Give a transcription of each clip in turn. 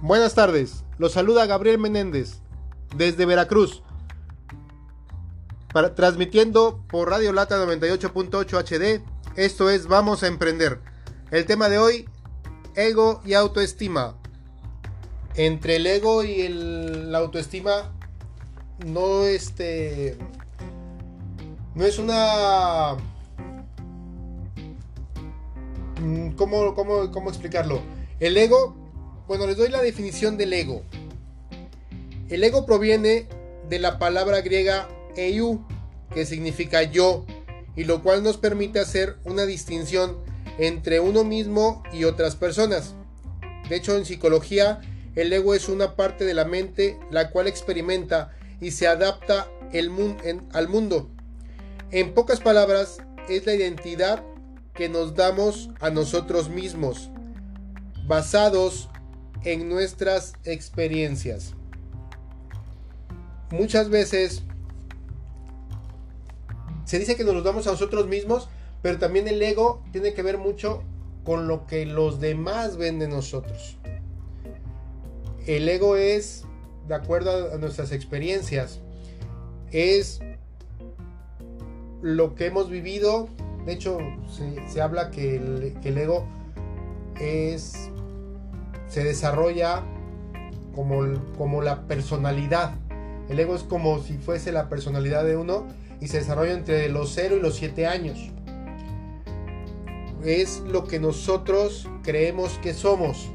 Buenas tardes, los saluda Gabriel Menéndez desde Veracruz, para, transmitiendo por Radio Lata 98.8 HD. Esto es Vamos a Emprender. El tema de hoy, ego y autoestima. Entre el ego y el, la autoestima, no este. No es una. ¿Cómo, cómo, cómo explicarlo? El ego bueno, les doy la definición del ego. El ego proviene de la palabra griega eu, que significa yo, y lo cual nos permite hacer una distinción entre uno mismo y otras personas. De hecho, en psicología, el ego es una parte de la mente la cual experimenta y se adapta al mundo. En pocas palabras, es la identidad que nos damos a nosotros mismos, basados en nuestras experiencias. Muchas veces se dice que nos los damos a nosotros mismos, pero también el ego tiene que ver mucho con lo que los demás ven de nosotros. El ego es, de acuerdo a nuestras experiencias, es lo que hemos vivido. De hecho, se, habla que el, que el ego es se desarrolla como, como la personalidad. El ego es como si fuese la personalidad de uno y se desarrolla entre los 0 y los 7 años. Es lo que nosotros creemos que somos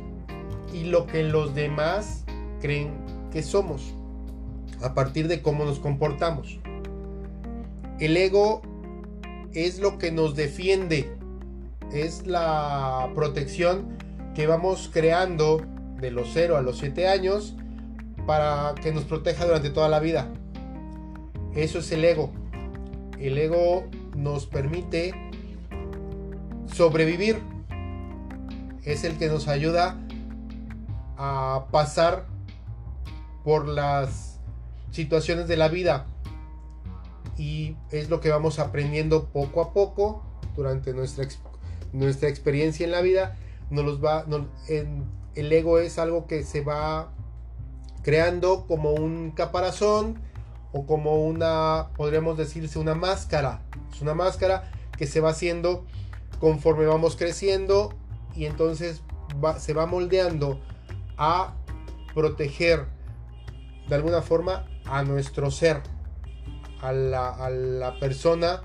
y lo que los demás creen que somos a partir de cómo nos comportamos. El ego es lo que nos defiende, es la protección que vamos creando de los 0 a los 7 años para que nos proteja durante toda la vida. Eso es el ego. El ego nos permite sobrevivir. Es el que nos ayuda a pasar por las situaciones de la vida. Y es lo que vamos aprendiendo poco a poco durante nuestra, nuestra experiencia en la vida los va, el ego es algo que se va creando como un caparazón o como una, podríamos decirse, una máscara. Es una máscara que se va haciendo conforme vamos creciendo y entonces se va moldeando a proteger de alguna forma a nuestro ser, a la, a la persona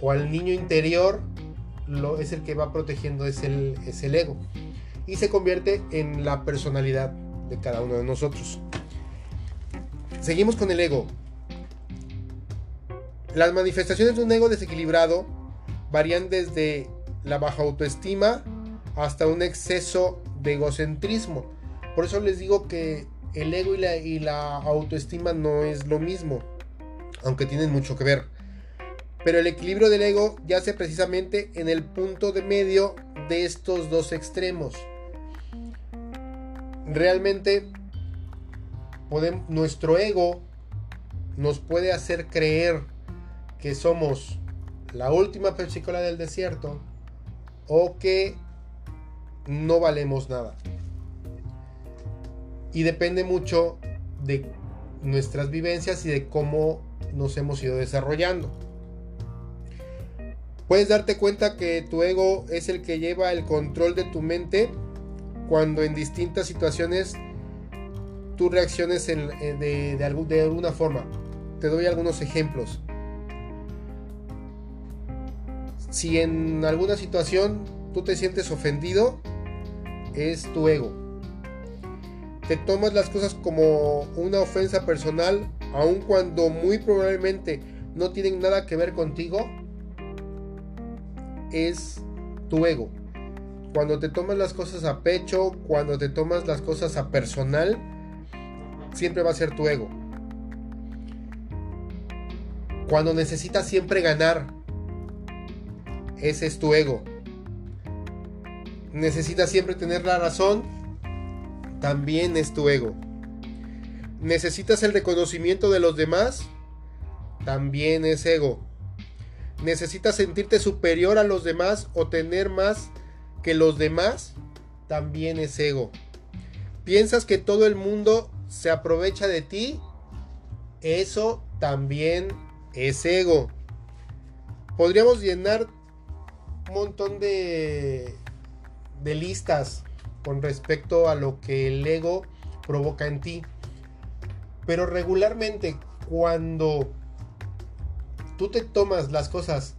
o al niño interior lo, es el que va protegiendo, es el, es el ego. Y se convierte en la personalidad de cada uno de nosotros. Seguimos con el ego. Las manifestaciones de un ego desequilibrado varían desde la baja autoestima hasta un exceso de egocentrismo. Por eso les digo que el ego y la, y la autoestima no es lo mismo, aunque tienen mucho que ver pero el equilibrio del ego yace precisamente en el punto de medio de estos dos extremos. Realmente nuestro ego nos puede hacer creer que somos la última persícola del desierto o que no valemos nada. Y depende mucho de nuestras vivencias y de cómo nos hemos ido desarrollando. Puedes darte cuenta que tu ego es el que lleva el control de tu mente cuando en distintas situaciones tú reacciones eh, de, de alguna forma. Te doy algunos ejemplos. Si en alguna situación tú te sientes ofendido, es tu ego. Te tomas las cosas como una ofensa personal, aun cuando muy probablemente no tienen nada que ver contigo, es tu ego. Cuando te tomas las cosas a pecho, cuando te tomas las cosas a personal, siempre va a ser tu ego. Cuando necesitas siempre ganar, ese es tu ego. Necesitas siempre tener la razón, también es tu ego. Necesitas el reconocimiento de los demás, también es ego necesitas sentirte superior a los demás o tener más que los demás, también es ego. piensas que todo el mundo se aprovecha de ti, eso también es ego. Podríamos llenar un montón de, de listas con respecto a lo que el ego provoca en ti. Pero regularmente cuando tú te tomas las cosas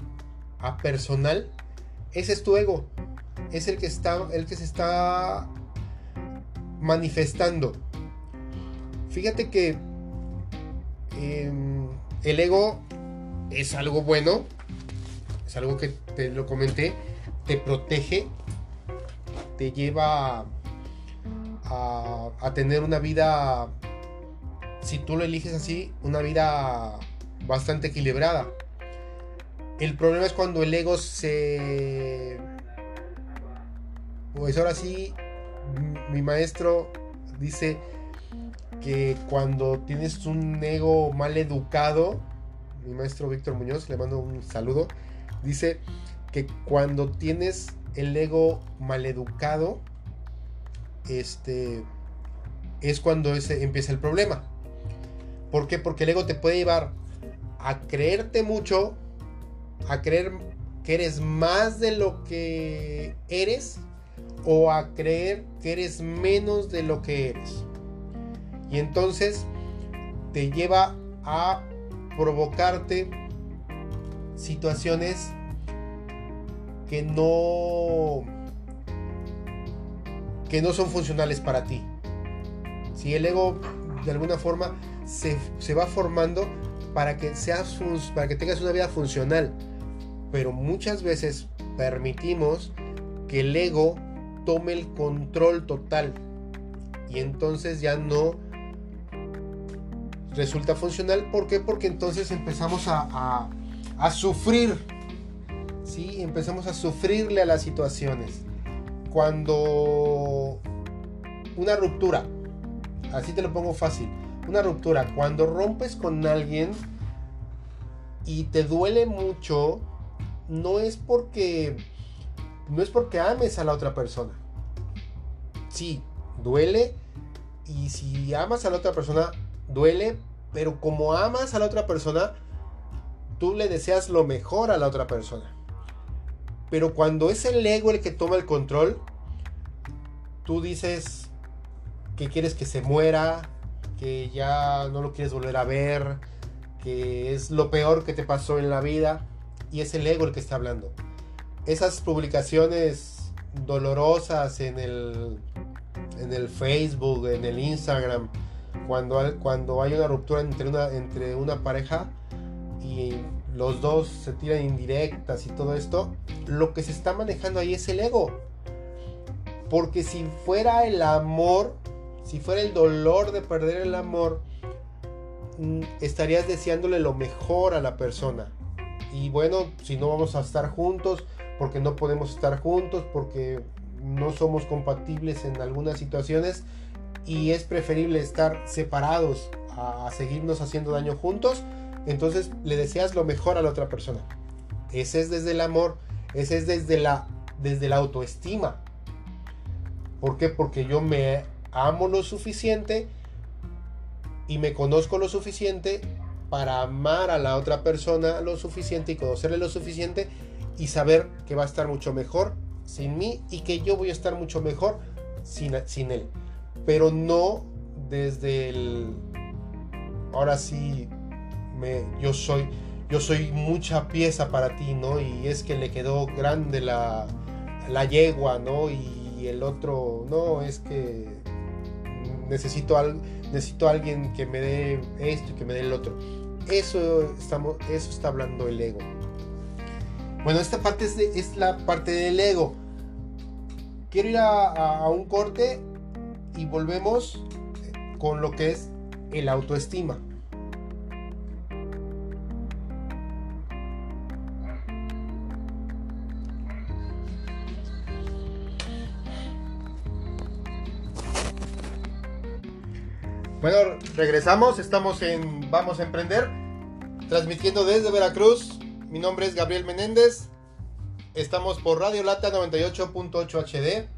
a personal, ese es tu ego. Es el que está, el que se está manifestando. Fíjate que em, el ego es algo bueno, es algo que te lo comenté, te protege, te lleva a, a tener una vida, si tú lo eliges así, una vida bastante equilibrada. El problema es cuando el ego se... Pues ahora sí, mi maestro dice que cuando tienes un ego mal educado, mi maestro Víctor Muñoz, le mando un saludo, dice que cuando tienes el ego mal educado, este, es cuando ese, empieza el problema. ¿Por qué? Porque el ego te puede llevar a creerte mucho, a creer que eres más de lo que eres o a creer que eres menos de lo que eres. Y entonces te lleva a provocarte situaciones que no que no son funcionales para ti. Si el ego de alguna forma se, se va formando para que, seas, para que tengas una vida funcional. Pero muchas veces permitimos que el ego tome el control total. Y entonces ya no resulta funcional. ¿Por qué? Porque entonces empezamos a, a, sufrir. ¿sí? Empezamos a sufrirle a las situaciones. Cuando una ruptura, así te lo pongo fácil, una ruptura, cuando rompes con alguien y te duele mucho, no es porque no es porque ames a la otra persona. Sí, duele y si amas a la otra persona duele, pero como amas a la otra persona, tú le deseas lo mejor a la otra persona. Pero cuando es el ego el que toma el control, tú dices que quieres que se muera, que ya no lo quieres volver a ver, que es lo peor que te pasó en la vida y es el ego el que está hablando. Esas publicaciones dolorosas en el, en el Facebook, en el Instagram, cuando, cuando hay una ruptura entre una, entre una pareja y los dos se tiran indirectas y todo esto, lo que se está manejando ahí es el ego. Porque si fuera el amor, si fuera el dolor de perder el amor, mm, estarías deseándole lo mejor a la persona. Y bueno, si no vamos a estar juntos, porque no podemos estar juntos, porque no somos compatibles en algunas situaciones y es preferible estar separados a, seguirnos haciendo daño juntos, entonces le deseas lo mejor a la otra persona. Ese es desde el amor, ese es desde la, desde la autoestima. ¿Por qué? Porque yo me amo lo suficiente y me conozco lo suficiente para amar a la otra persona lo suficiente y conocerle lo suficiente y saber que va a estar mucho mejor sin mí y que yo voy a estar mucho mejor sin, sin él. Pero no desde el... Ahora sí, me, yo soy... Yo soy mucha pieza para ti, ¿no? Y es que le quedó grande la, la yegua, ¿no? Y el otro, no, es que necesito, al, necesito a alguien que me dé esto y que me dé el otro. Eso, estamos, eso está hablando el ego. Bueno, esta parte es, la parte del ego. Quiero ir a, a un corte y volvemos con lo que es el autoestima. Regresamos, estamos en Vamos a Emprender, transmitiendo desde Veracruz. Mi nombre es Gabriel Menéndez. Estamos por Radio Lata 98.8 HD.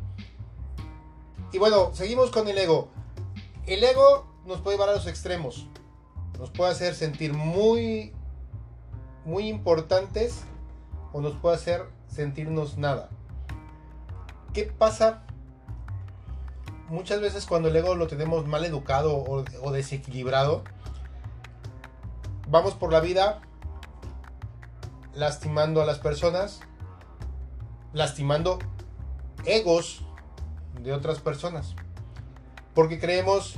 Y bueno, seguimos con el ego. El ego nos puede llevar a los extremos. Nos puede hacer sentir muy, muy importantes o nos puede hacer sentirnos nada. ¿Qué pasa muchas veces cuando el ego lo tenemos mal educado o, desequilibrado? Vamos por la vida lastimando a las personas, lastimando egos de otras personas. Porque creemos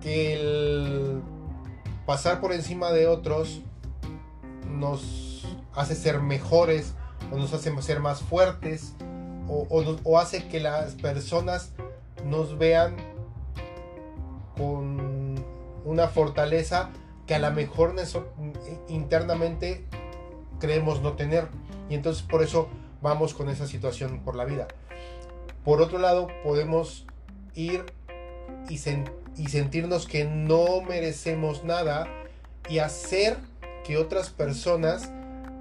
que el pasar por encima de otros nos hace ser mejores o nos hace ser más fuertes o, hace que las personas nos vean con una fortaleza que a lo mejor internamente creemos no tener. Y entonces por eso vamos con esa situación por la vida. Por otro lado, podemos ir y, y sentirnos que no merecemos nada y hacer que otras personas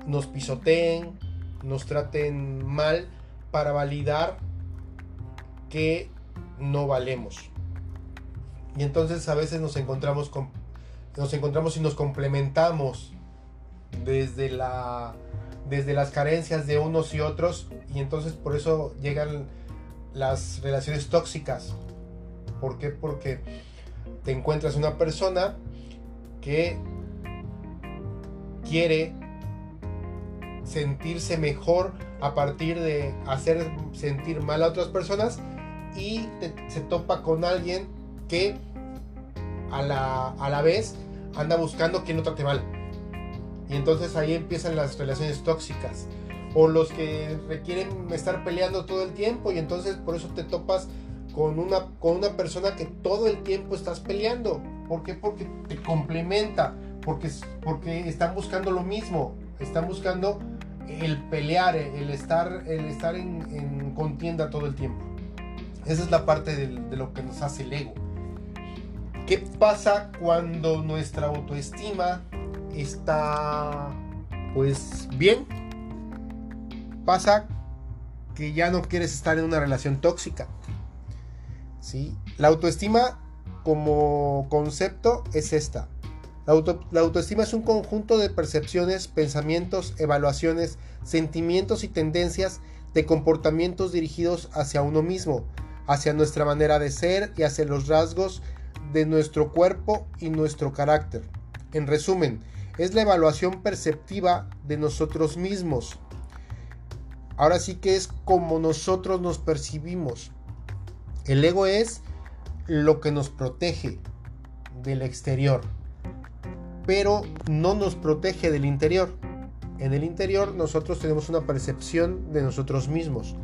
nos pisoteen, nos traten mal para validar que no valemos. Y entonces a veces nos encontramos con, nos encontramos y nos complementamos desde la desde las carencias de unos y otros y entonces por eso llegan las relaciones tóxicas. ¿Por qué? Porque te encuentras una persona que quiere sentirse mejor a partir de hacer sentir mal a otras personas y se topa con alguien que a la, a la vez anda buscando que no trate mal. Y entonces ahí empiezan las relaciones tóxicas. O los que requieren estar peleando todo el tiempo y entonces por eso te topas con una, con una persona que todo el tiempo estás peleando. ¿Por qué? Porque te complementa, porque, porque están buscando lo mismo, están buscando el pelear, el estar, el estar en, contienda todo el tiempo. Esa es la parte de, lo que nos hace el ego. ¿Qué pasa cuando nuestra autoestima está pues bien? Pasa que ya no quieres estar en una relación tóxica. ¿sí? La autoestima como concepto es esta. La, autoestima es un conjunto de percepciones, pensamientos, evaluaciones, sentimientos y tendencias de comportamientos dirigidos hacia uno mismo, hacia nuestra manera de ser y hacia los rasgos de nuestro cuerpo y nuestro carácter. En resumen, es la evaluación perceptiva de nosotros mismos. Ahora sí que es como nosotros nos percibimos. El ego es lo que nos protege del exterior, pero no nos protege del interior. En el interior nosotros tenemos una percepción de nosotros mismos.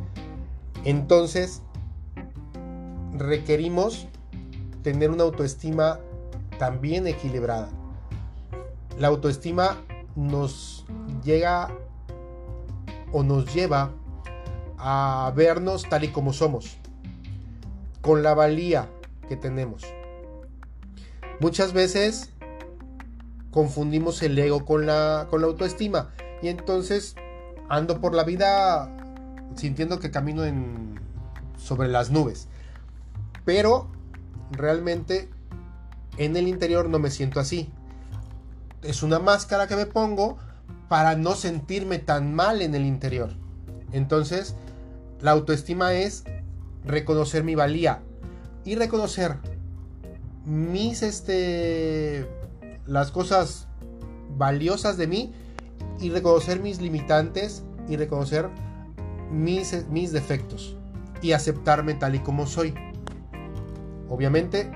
Entonces, requerimos tener una autoestima también equilibrada. La autoestima nos llega o nos lleva a vernos tal y como somos con la valía que tenemos. Muchas veces confundimos el ego con la, con la autoestima y entonces ando por la vida sintiendo que camino sobre las nubes. Pero realmente en el interior no me siento así. Es una máscara que me pongo para no sentirme tan mal en el interior. Entonces, la autoestima es reconocer mi valía y reconocer mis este las cosas valiosas de mí y reconocer mis limitantes y reconocer mis, mis defectos y aceptarme tal y como soy. Obviamente,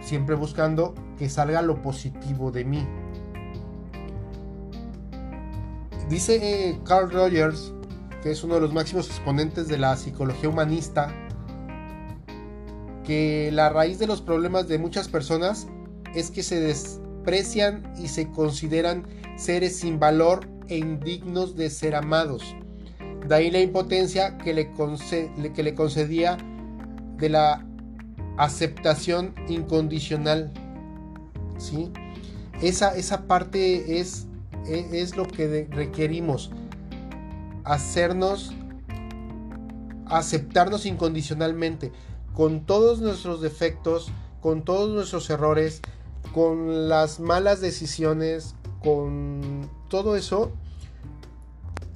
siempre buscando que salga lo positivo de mí. Dice eh, Carl Rogers que es uno de los máximos exponentes de la psicología humanista, que la raíz de los problemas de muchas personas es que se desprecian y se consideran seres sin valor e indignos de ser amados. De ahí la impotencia que le, que le concedía de la aceptación incondicional. ¿sí? Esa, esa parte es, es, es lo que requerimos hacernos aceptarnos incondicionalmente, con todos nuestros defectos, con todos nuestros errores, con las malas decisiones, con todo eso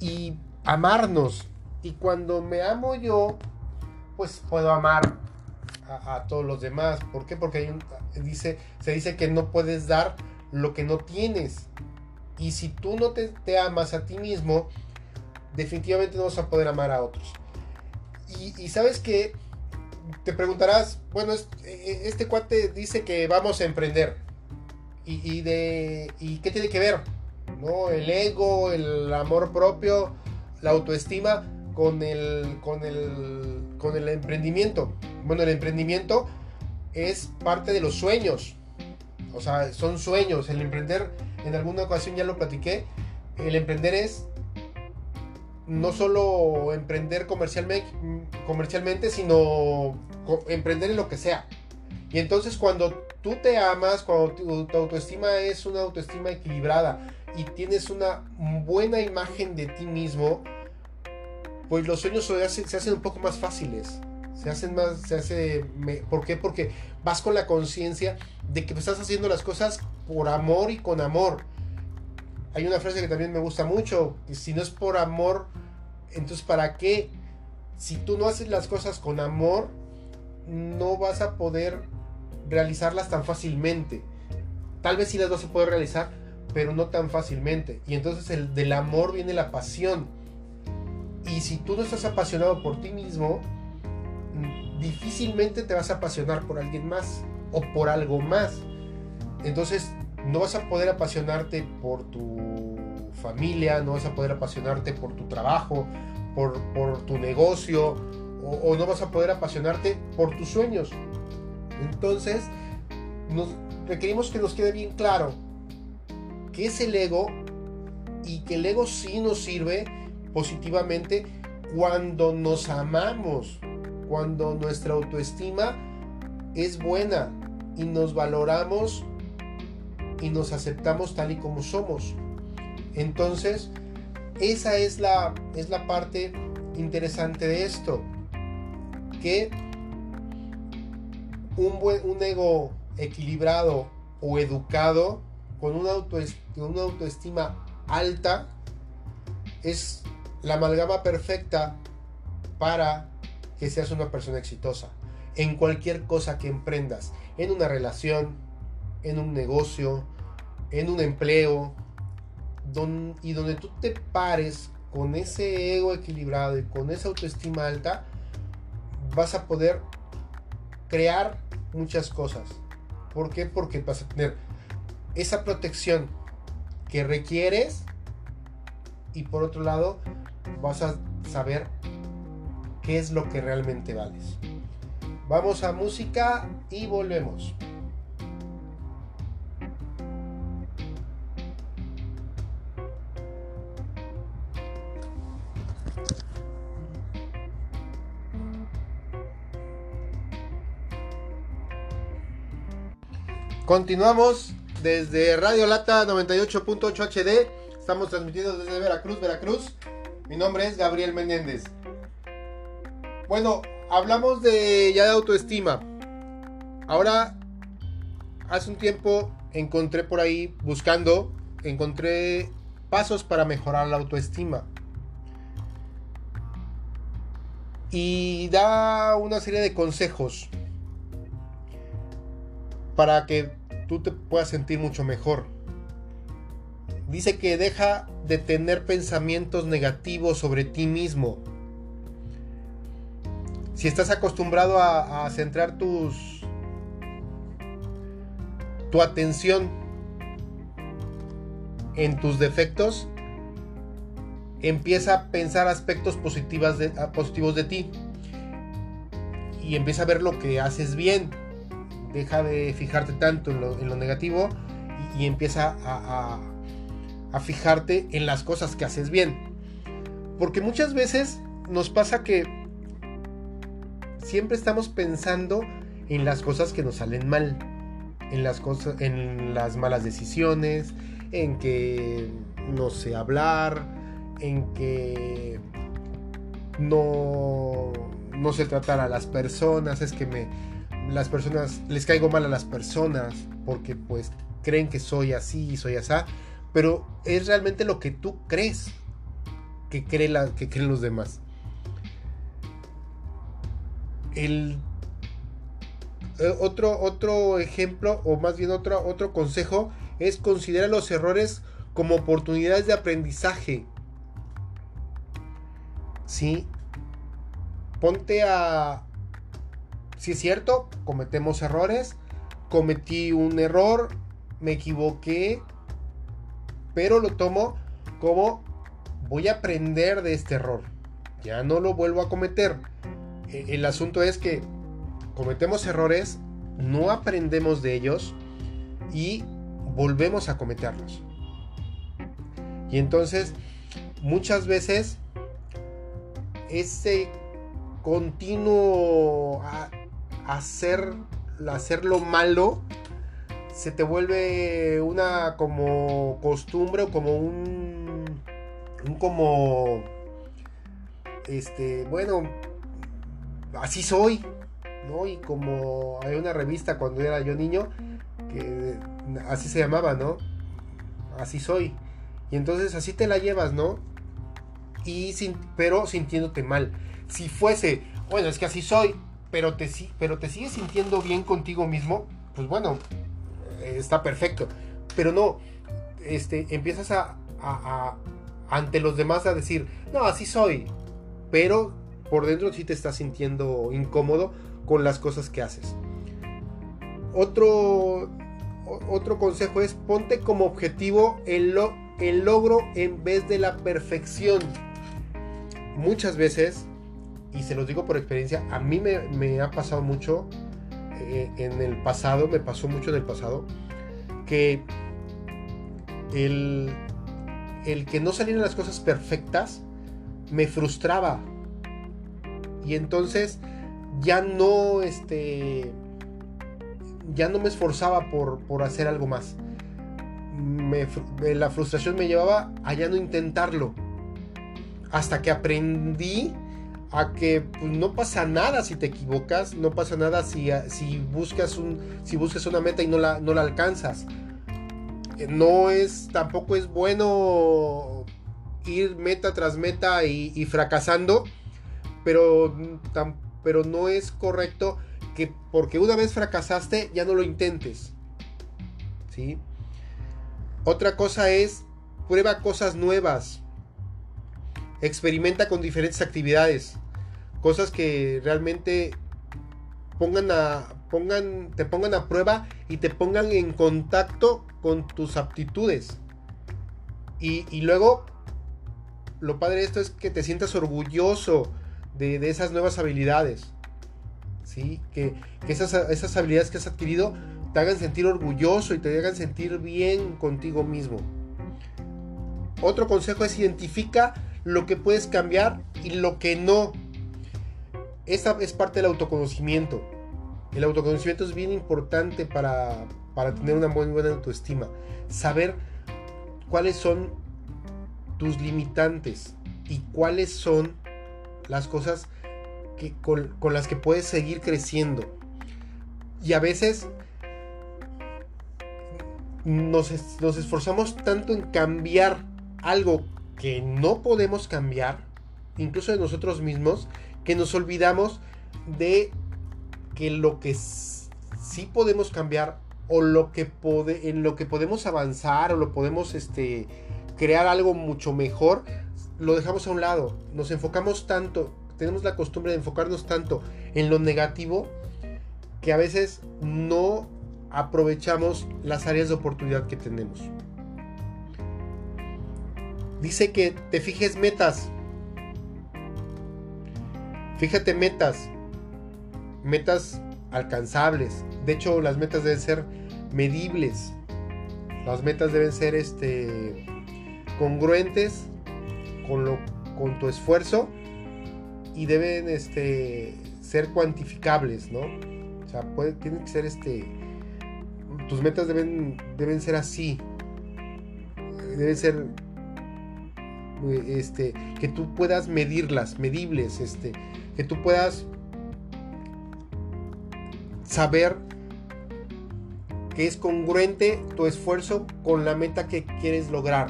y amarnos. Y cuando me amo yo, pues puedo amar a, todos los demás. ¿Por qué? Porque dice, se dice que no puedes dar lo que no tienes. Y si tú no te, amas a ti mismo, definitivamente no vas a poder amar a otros. Y, sabes que te preguntarás, bueno, e, e, este cuate dice que vamos a emprender. Y, de, ¿Y qué tiene que ver? ¿No? El ego, el amor propio, la autoestima con el, con el, con el emprendimiento. Bueno, el emprendimiento es parte de los sueños. O sea, son sueños. El emprender, en alguna ocasión ya lo platiqué, el emprender es no solo emprender comercialmente, sino emprender en lo que sea. Y entonces cuando tú te amas, cuando tu, autoestima es una autoestima equilibrada y tienes una buena imagen de ti mismo, pues los sueños se hacen, se hacen un poco más fáciles. Se hacen más, se hace, ¿por qué? Porque vas con la conciencia de que estás haciendo las cosas por amor y con amor hay una frase que también me gusta mucho, si no es por amor, entonces ¿para qué? Si tú no haces las cosas con amor, no vas a poder realizarlas tan fácilmente. Tal vez sí las vas a poder realizar, pero no tan fácilmente. Y entonces el, del amor viene la pasión. Y si tú no estás apasionado por ti mismo, difícilmente te vas a apasionar por alguien más o por algo más. Entonces no vas a poder apasionarte por tu familia, no vas a poder apasionarte por tu trabajo, por, tu negocio, o, no vas a poder apasionarte por tus sueños. Entonces, nos requerimos que nos quede bien claro qué es el ego y que el ego sí nos sirve positivamente cuando nos amamos, cuando nuestra autoestima es buena y nos valoramos y nos aceptamos tal y como somos. Entonces, esa es la, es la parte interesante de esto. Que un, buen, un ego equilibrado o educado con una, una autoestima alta es la amalgama perfecta para que seas una persona exitosa en cualquier cosa que emprendas, en una relación, en un negocio, en un empleo, y donde tú te pares con ese ego equilibrado y con esa autoestima alta, vas a poder crear muchas cosas. ¿Por qué? Porque vas a tener esa protección que requieres y por otro lado vas a saber qué es lo que realmente vales. Vamos a música y volvemos. Continuamos desde Radio Lata 98.8 HD. Estamos transmitiendo desde Veracruz, Veracruz. Mi nombre es Gabriel Menéndez. Bueno, hablamos de ya de autoestima. Ahora, hace un tiempo encontré por ahí buscando, encontré pasos para mejorar la autoestima. Y da una serie de consejos para que tú te puedas sentir mucho mejor. Dice que deja de tener pensamientos negativos sobre ti mismo. Si estás acostumbrado a, centrar tus tu atención en tus defectos, empieza a pensar aspectos positivos de, positivos de ti y empieza a ver lo que haces bien deja de fijarte tanto en lo, negativo y, empieza a, fijarte en las cosas que haces bien. Porque muchas veces nos pasa que siempre estamos pensando en las cosas que nos salen mal, en las cosas, en las malas decisiones, en que no sé hablar, en que no no sé tratar a las personas, es que me las personas les caigo mal a las personas porque pues creen que soy así y soy así, pero es realmente lo que tú crees que, cree la, que creen los demás. El eh, otro, otro ejemplo, o más bien otro, otro consejo, es considerar los errores como oportunidades de aprendizaje. ¿Sí? Ponte a... Si es cierto, cometemos errores, cometí un error, me equivoqué, pero lo tomo como voy a aprender de este error. Ya no lo vuelvo a cometer. E, el asunto es que cometemos errores, no aprendemos de ellos y volvemos a cometerlos. Y entonces, muchas veces, ese continuo hacer, hacer lo malo se te vuelve una como costumbre o como un, un como este bueno así soy ¿no? Y como hay una revista cuando era yo niño, que así se llamaba, ¿no? Así soy. Y entonces así te la llevas, ¿no? Y sin, pero sintiéndote mal. Si fuese, bueno, es que así soy, pero te, pero te sigues sintiendo bien contigo mismo, pues bueno, está perfecto. Pero no, este, empiezas a, a, ante los demás a decir, no, así soy. Pero por dentro sí te estás sintiendo incómodo con las cosas que haces. Otro, otro consejo es ponte como objetivo el, el logro en vez de la perfección. Muchas veces, y se los digo por experiencia, a mí me, ha pasado mucho eh, en el pasado, me pasó mucho en el pasado, que el, el que no salieran las cosas perfectas me frustraba. Y entonces ya no, este, ya no me esforzaba por, hacer algo más. la frustración me llevaba a ya no intentarlo. Hasta que aprendí a que pues, no pasa nada si te equivocas, no pasa nada si, si, buscas, un, si buscas una meta y no la, no la alcanzas. No es, tampoco es bueno ir meta tras meta y, fracasando, pero pero no es correcto que porque una vez fracasaste ya no lo intentes. ¿Sí? Otra cosa es prueba cosas nuevas. Experimenta con diferentes actividades. Cosas que realmente pongan a pongan te pongan a prueba y te pongan en contacto con tus aptitudes. Y, luego lo padre de esto es que te sientas orgulloso de, esas nuevas habilidades. ¿sí? Que, esas, esas habilidades que has adquirido te hagan sentir orgulloso y te hagan sentir bien contigo mismo. Otro consejo es identifica lo que puedes cambiar y lo que no. Esta es parte del autoconocimiento. El autoconocimiento es bien importante para, para tener una muy buena autoestima. Saber cuáles son tus limitantes y cuáles son las cosas que, con, las que puedes seguir creciendo. Y a veces nos, nos esforzamos tanto en cambiar algo que no podemos cambiar, incluso de nosotros mismos, que nos olvidamos de que lo que sí podemos cambiar o lo que en lo que podemos avanzar o lo podemos este, crear algo mucho mejor lo dejamos a un lado, nos enfocamos tanto, tenemos la costumbre de enfocarnos tanto en lo negativo que a veces no aprovechamos las áreas de oportunidad que tenemos. Dice que te fijes metas. Fíjate metas. Metas alcanzables. De hecho, las metas deben ser medibles. Las metas deben ser este congruentes con, lo, con tu esfuerzo y deben este, ser cuantificables, ¿no? O sea, puede, tienen que ser este. Tus metas deben, deben ser así. Deben ser. Este, que tú puedas medirlas, medibles. Este, que tú puedas saber que es congruente tu esfuerzo con la meta que quieres lograr.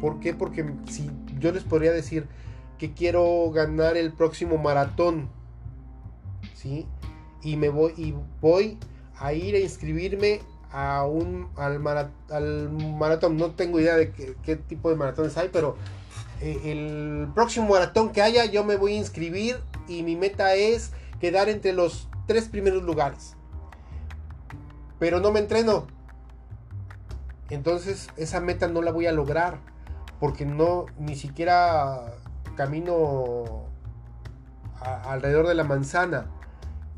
¿Por qué? Porque si yo les podría decir que quiero ganar el próximo maratón, ¿sí? Y me voy y voy a ir a inscribirme a un al, maratón. No tengo idea de qué, tipo de maratones hay, pero eh, el próximo maratón que haya yo me voy a inscribir y mi meta es quedar entre los tres primeros lugares. Pero no me entreno. Entonces esa meta no la voy a lograr porque no ni siquiera camino alrededor de la manzana.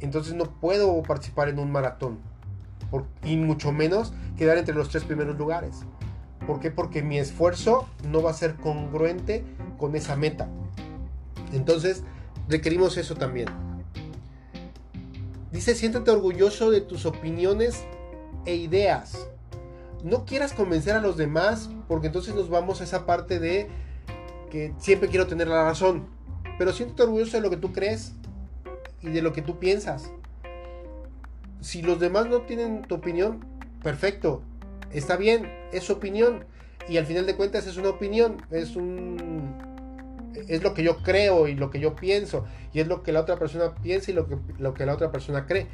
Entonces no puedo participar en un maratón. y mucho menos quedar entre los tres primeros lugares. ¿Por qué? Porque mi esfuerzo no va a ser congruente con esa meta. Entonces requerimos eso también. Dice, siéntate orgulloso de tus opiniones e ideas. No quieras convencer a los demás porque entonces nos vamos a esa parte de que siempre quiero tener la razón. Pero siéntate orgulloso de lo que tú crees y de lo que tú piensas. Si los demás no tienen tu opinión, perfecto. Está bien, es opinión. Y al final de cuentas es una opinión, es un es lo que yo creo y lo que yo pienso y es lo que la otra persona piensa y lo que, lo que la otra persona cree.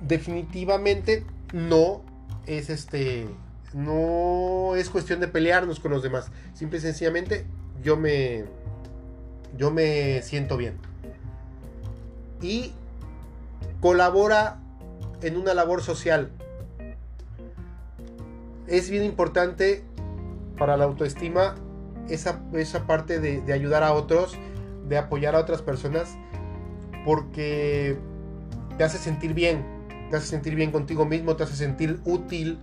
Definitivamente no es este no es cuestión de pelearnos con los demás. Simple y sencillamente yo me yo me siento bien. Y colabora en una labor social. Es bien importante para la autoestima esa, esa parte de, de ayudar a otros, de apoyar a otras personas, porque te hace sentir bien, te hace sentir bien contigo mismo, te hace sentir útil,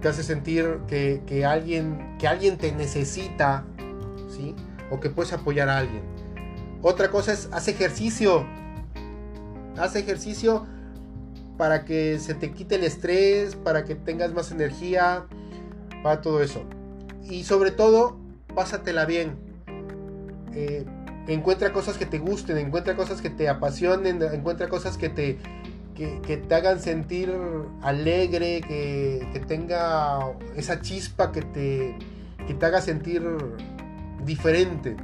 te hace sentir que, que, alguien, que alguien te necesita, ¿sí? O que puedes apoyar a alguien. Otra cosa es, haz ejercicio. Haz ejercicio para que se te quite el estrés, para que tengas más energía, para todo eso. Y sobre todo, pásatela bien. Eh, encuentra cosas que te gusten, encuentra cosas que te apasionen, encuentra cosas que te, que, te hagan sentir alegre, que, que, tenga esa chispa que te, que te haga sentir diferente.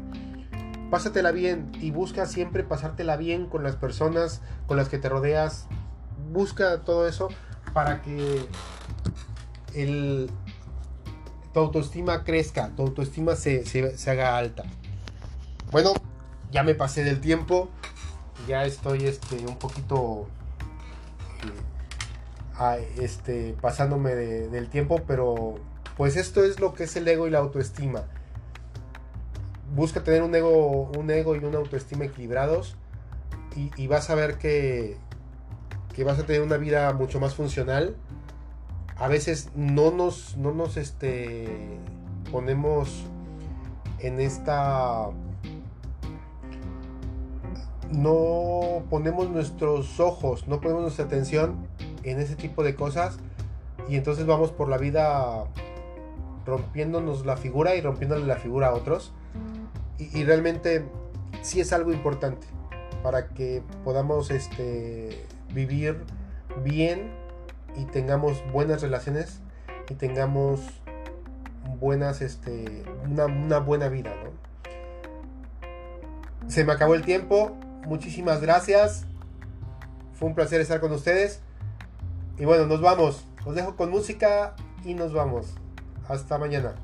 Pásatela bien y busca siempre pasártela bien con las personas con las que te rodeas. Busca todo eso para que el, tu autoestima crezca, tu autoestima se, haga alta. Bueno, ya me pasé del tiempo, ya estoy este, un poquito eh, este, pasándome del tiempo, pero pues esto es lo que es el ego y la autoestima. Busca tener un ego, un ego y una autoestima equilibrados y, vas a ver que, que vas a tener una vida mucho más funcional a veces no nos, no nos este, ponemos en esta... No ponemos nuestros ojos, no ponemos nuestra atención en ese tipo de cosas y entonces vamos por la vida rompiéndonos la figura y rompiéndole la figura a otros. Y, realmente sí es algo importante para que podamos este, vivir bien y tengamos buenas relaciones y tengamos buenas, este, una, buena vida, Se me acabó el tiempo. Muchísimas gracias. Fue un placer estar con ustedes. Y bueno, nos vamos. Los dejo con música y nos vamos. Hasta mañana.